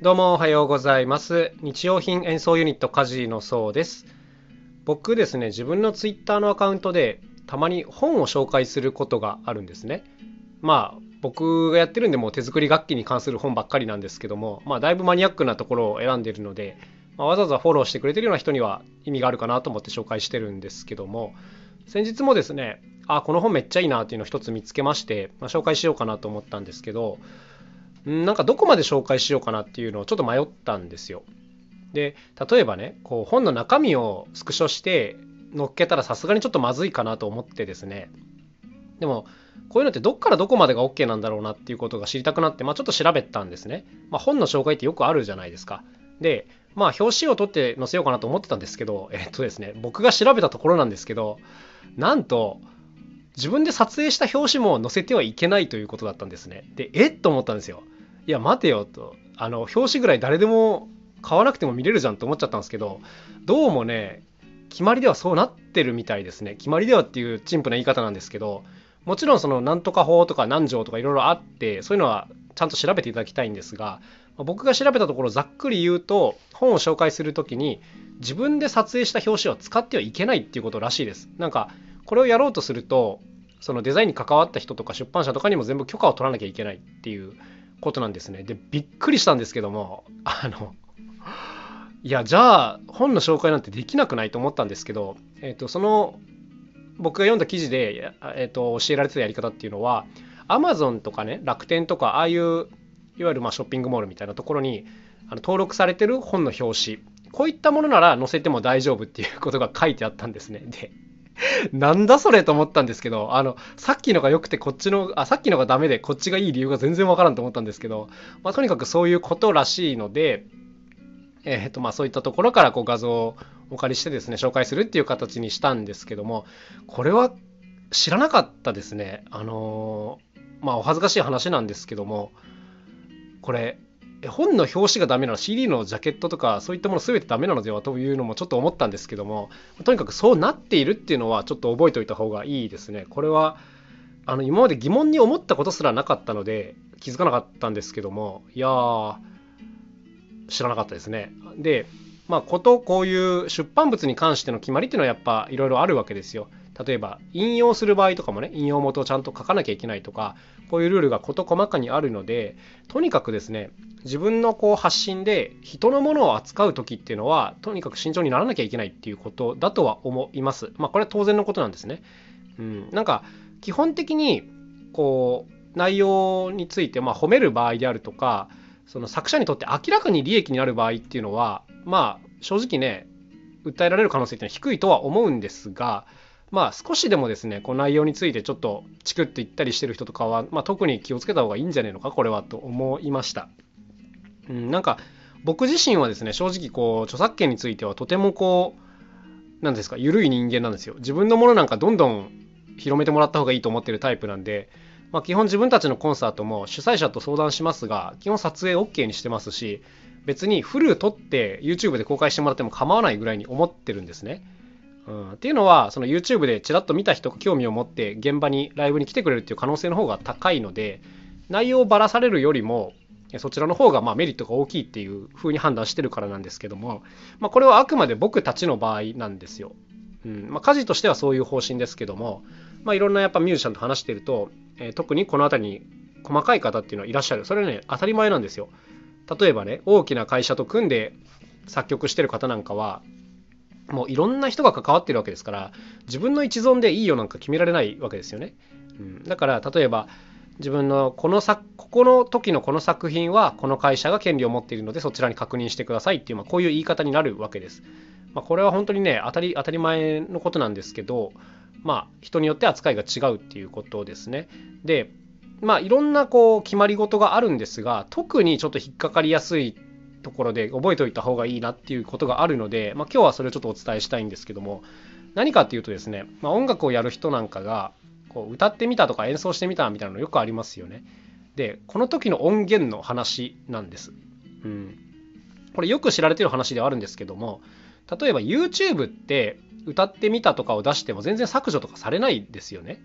どうもおはようございます。日用品演奏ユニットカジのそうです。僕ですね、自分のツイッターのアカウントでたまに本を紹介することがあるんですね。まあ僕がやってるんでもう手作り楽器に関する本ばっかりなんですけども、まあだいぶマニアックなところを選んでいるので、まあ、わざわざフォローしてくれてるような人には意味があるかなと思って紹介してるんですけども、先日もですね、あ、この本めっちゃいいなっていうのを一つ見つけまして、まあ、紹介しようかなと思ったんですけど、なんかどこまで紹介しようかなっていうのをちょっと迷ったんですよ。で例えばねこう本の中身をスクショして載っけたらさすがにちょっとまずいかなと思ってですね。でもこういうのってどっからどこまでが OK なんだろうなっていうことが知りたくなって、まあ、ちょっと調べたんですね、まあ、本の紹介ってよくあるじゃないですか。でまあ表紙を取って載せようかなと思ってたんですけどえっとですね僕が調べたところなんですけどなんと自分で撮影した表紙も載せてはいけないということだったんですね。でえっと思ったんですよ。いや待てよと。あの表紙ぐらい誰でも買わなくても見れるじゃんと思っちゃったんですけどどうもね決まりではそうなってるみたいですね。決まりではっていう陳腐な言い方なんですけどもちろんそのなんとか法とか何条とかいろいろあってそういうのはちゃんと調べていただきたいんですが僕が調べたところざっくり言うと本を紹介するときに自分で撮影した表紙は使ってはいけないっていうことらしいです。なんかこれをやろうとするとそのデザインに関わった人とか出版社とかにも全部許可を取らなきゃいけないっていうことなんですね。で、びっくりしたんですけども、あの、いや、じゃあ、本の紹介なんてできなくないと思ったんですけど、えっ、と、その、僕が読んだ記事で、えっ、と、教えられてたやり方っていうのは、Amazon とかね、楽天とか、ああいう、いわゆるまあショッピングモールみたいなところに、あの登録されてる本の表紙、こういったものなら載せても大丈夫っていうことが書いてあったんですね。で、なんだそれと思ったんですけど、あの、さっきのが良くてこっちの、あ、さっきのがダメでこっちがいい理由が全然わからんと思ったんですけど、まあ、とにかくそういうことらしいので、えっ、と、まあそういったところからこう画像をお借りしてですね、紹介するっていう形にしたんですけども、これは知らなかったですね。あのーまあお恥ずかしい話なんですけども、これ、本の表紙がダメなら CD のジャケットとかそういったもの全てダメなのではというのもちょっと思ったんですけどもとにかくそうなっているっていうのはちょっと覚えておいた方がいいですね。これはあの今まで疑問に思ったことすらなかったので気づかなかったんですけどもいやー知らなかったですね。でまあことこういう出版物に関しての決まりっていうのはやっぱいろいろあるわけですよ。例えば引用する場合とかもね引用元をちゃんと書かなきゃいけないとかこういうルールが事細かにあるのでとにかくですね自分のこう発信で人のものを扱う時っていうのはとにかく慎重にならなきゃいけないっていうことだとは思います。まあこれは当然のことなんですね。うん。なんか基本的にこう内容についてま褒める場合であるとかその作者にとって明らかに利益になる場合っていうのはまあ正直ね訴えられる可能性っていうのは低いとは思うんですがまあ少しでもですねこの内容についてちょっとチクって言ったりしてる人とかは、まあ、特に気をつけた方がいいんじゃねえのかこれはと思いました。うん、なんか僕自身はですね正直こう著作権についてはとてもこうなんですか緩い人間なんですよ。自分のものなんかどんどん広めてもらった方がいいと思ってるタイプなんで、まあ、基本自分たちのコンサートも主催者と相談しますが基本撮影 OK にしてますし別にフル撮って YouTube で公開してもらっても構わないぐらいに思ってるんですね。うん、っていうのはその YouTube でちらっと見た人が興味を持って現場にライブに来てくれるっていう可能性の方が高いので内容をばらされるよりもそちらの方がまメリットが大きいっていう風に判断してるからなんですけども、まあ、これはあくまで僕たちの場合なんですよ。うんまあ、家事としてはそういう方針ですけども、まあ、いろんなやっぱミュージシャンと話してると、えー特にこの辺りに細かい方っていうのはいらっしゃるそれはね当たり前なんですよ。例えばね大きな会社と組んで作曲してる方なんかはもういろんな人が関わってるわけですから自分の一存でいいよなんか決められないわけですよね。うん、だから例えば自分のこの作ここの時のこの作品はこの会社が権利を持っているのでそちらに確認してくださいっていう、まあ、こういう言い方になるわけです。まあ、これは本当にね当たり当たり前のことなんですけどまあ人によって扱いが違うっていうことですね。でまあいろんなこう決まり事があるんですが特にちょっと引っかかりやすいところで覚えておいた方がいいなっていうことがあるので、まあ、今日はそれをちょっとお伝えしたいんですけども何かっていうとですね、まあ、音楽をやる人なんかがこう歌ってみたとか演奏してみたみたいなのよくありますよね。でこの時の音源の話なんです。うん、これよく知られてる話ではあるんですけども例えば YouTube って歌ってみたとかを出しても全然削除とかされないですよね。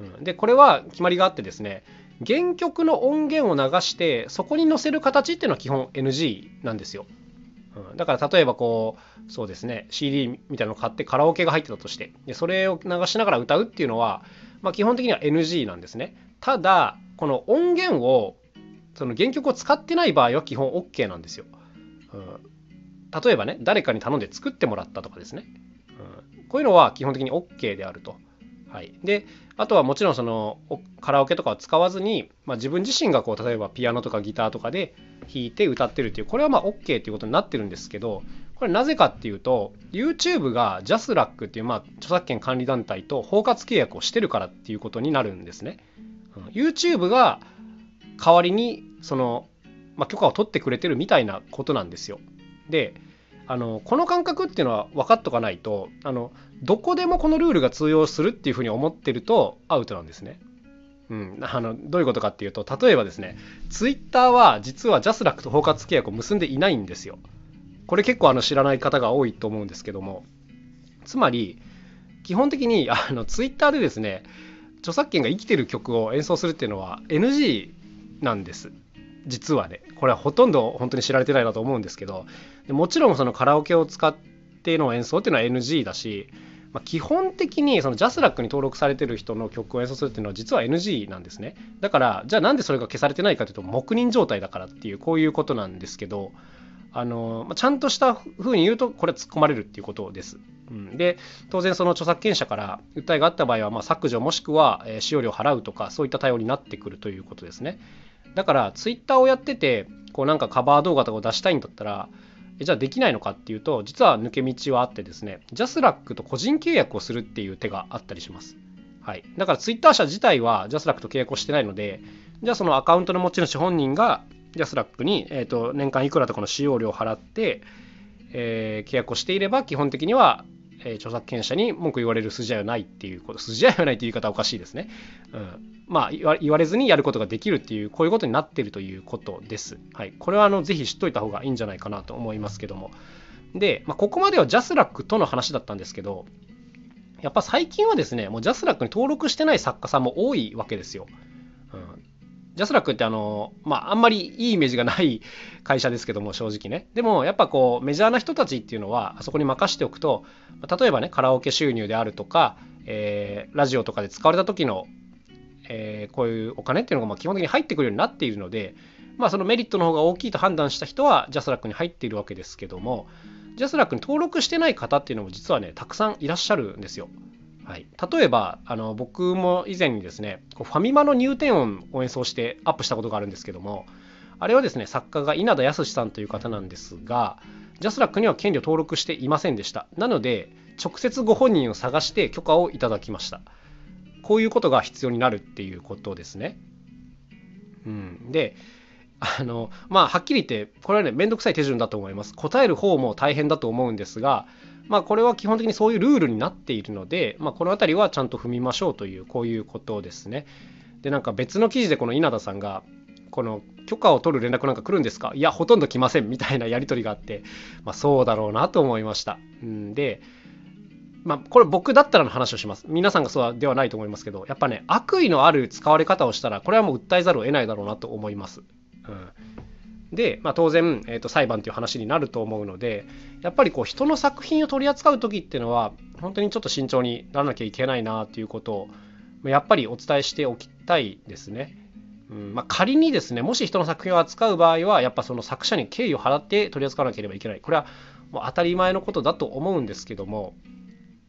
うん、でこれは決まりがあってですね原曲の音源を流してそこに載せる形っていうのは基本 NG なんですよ。うん、だから例えばこうそうですね CD みたいなのを買ってカラオケが入ってたとしてでそれを流しながら歌うっていうのは、まあ、基本的には NG なんですね。ただこの音源をその原曲を使ってない場合は基本 OK なんですよ。うん、例えばね誰かに頼んで作ってもらったとかですね、うん、こういうのは基本的に OK であると。はい、であとはもちろんそのカラオケとかを使わずに、まあ、自分自身がこう例えばピアノとかギターとかで弾いて歌ってるっていうこれはまあ OK っていうことになってるんですけどこれなぜかっていうと YouTube が JASRAC っていうまあ著作権管理団体と包括契約をしてるからっていうことになるんですね。YouTube が代わりにその、まあ、許可を取ってくれてるみたいなことなんですよ。であのこの感覚っていうのは分かっとかないとあのどこでもこのルールが通用するっていうふうに思ってるとアウトなんですね。うん、あのどういうことかっていうと例えばですねツイッターは実は JASRAC と包括契約を結んでいないんですよ。これ結構あの知らない方が多いと思うんですけどもつまり基本的にあのツイッターでですね著作権が生きてる曲を演奏するっていうのは NG なんです実はねこれはほとんど本当に知られてないなと思うんですけどもちろんそのカラオケを使っての演奏っていうのは NG だし、まあ、基本的にそのジャスラックに登録されてる人の曲を演奏するっていうのは実は NG なんですねだからじゃあなんでそれが消されてないかというと黙認状態だからっていうこういうことなんですけどあのちゃんとした風に言うとこれは突っ込まれるっていうことです。うん、で当然その著作権者から訴えがあった場合は、ま、削除もしくは、使用料を払うとかそういった対応になってくるということですね。だからツイッターをやっててこうなんかカバー動画とかを出したいんだったらじゃあできないのかっていうと実は抜け道はあってですね JASRAC と個人契約をするっていう手があったりします。はい、だからツイッター社自体は JASRAC と契約をしてないのでじゃあそのアカウントの持ち主本人がジャスラックに、えーと、年間いくらとかの使用料を払って、え、契約をしていれば基本的には、えー、著作権者に文句言われる筋合いはないっていうこと筋合いはないという言い方はおかしいですね、うん、まあ言われずにやることができるっていうこういうことになってるということです、はい、これはあのぜひ知っといた方がいいんじゃないかなと思いますけども。で、まあ、ここまではジャスラックとの話だったんですけどやっぱ最近はですねもうジャスラックに登録してない作家さんも多いわけですよ、ジャスラックってあの、まあ、あんまりいいイメージがない 会社ですけども、正直ね。でも、やっぱこう、メジャーな人たちっていうのは、あそこに任しておくと、例えばね、カラオケ収入であるとか、えー、ラジオとかで使われた時の、えー、こういうお金っていうのがま基本的に入ってくるようになっているので、まあ、そのメリットの方が大きいと判断した人は、ジャスラックに入っているわけですけども、ジャスラックに登録してない方っていうのも実はね、たくさんいらっしゃるんですよ。はい、例えばあの僕も以前にですねファミマの入店音を演奏してアップしたことがあるんですけどもあれはですね作家が稲田康さんという方なんですがジャスラックには権利を登録していませんでした。なので直接ご本人を探して許可をいただきました。こういうことが必要になるっていうことですね。うん。であのまあはっきり言ってこれはねめんどくさい手順だと思います。答える方も大変だと思うんですがまあ、これは基本的にそういうルールになっているので、まあ、この辺りはちゃんと踏みましょうというこういうことですね。でなんか別の記事でこの稲田さんがこの許可を取る連絡なんか来るんですか？いやほとんど来ませんみたいなやり取りがあって、まあ、そうだろうなと思いました。んでまあ、これ僕だったらの話をします。皆さんがそうではないと思いますけど、やっぱね、悪意のある使われ方をしたら、これはもう訴えざるを得ないだろうなと思います。うん、で、まあ、当然、えーと、裁判という話になると思うのでやっぱりこう人の作品を取り扱う時っていうのは本当にちょっと慎重にならなきゃいけないなということをやっぱりお伝えしておきたいですね。うんまあ、仮にですねもし人の作品を扱う場合はやっぱその作者に敬意を払って取り扱わなければいけないこれはもう当たり前のことだと思うんですけども、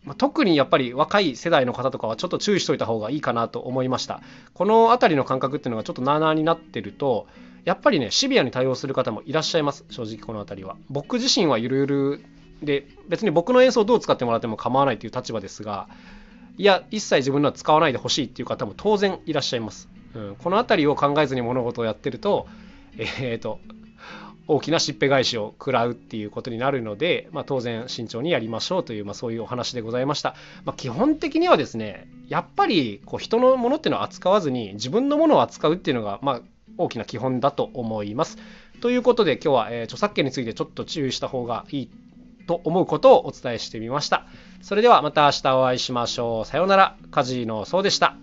まあ、特にやっぱり若い世代の方とかはちょっと注意しといた方がいいかなと思いましたこの辺りの感覚っていうのがちょっとなあなあになってるとやっぱりねシビアに対応する方もいらっしゃいます正直この辺りは。僕自身はゆるゆるで別に僕の演奏をどう使ってもらっても構わないという立場ですがいや一切自分のは使わないでほしいっていう方も当然いらっしゃいます、うん、この辺りを考えずに物事をやってるとえー、と大きなしっぺ返しを食らうっていうことになるので、まあ、当然慎重にやりましょうという、まあ、そういうお話でございました、まあ、基本的にはですねやっぱりこう人のものっていうのを扱わずに自分のものを扱うっていうのが、まあ、大きな基本だと思います。ということで今日は、え、著作権についてちょっと注意した方がいいと思うことをお伝えしてみました。それではまた明日お会いしましょう。さようなら。カジノそうでした。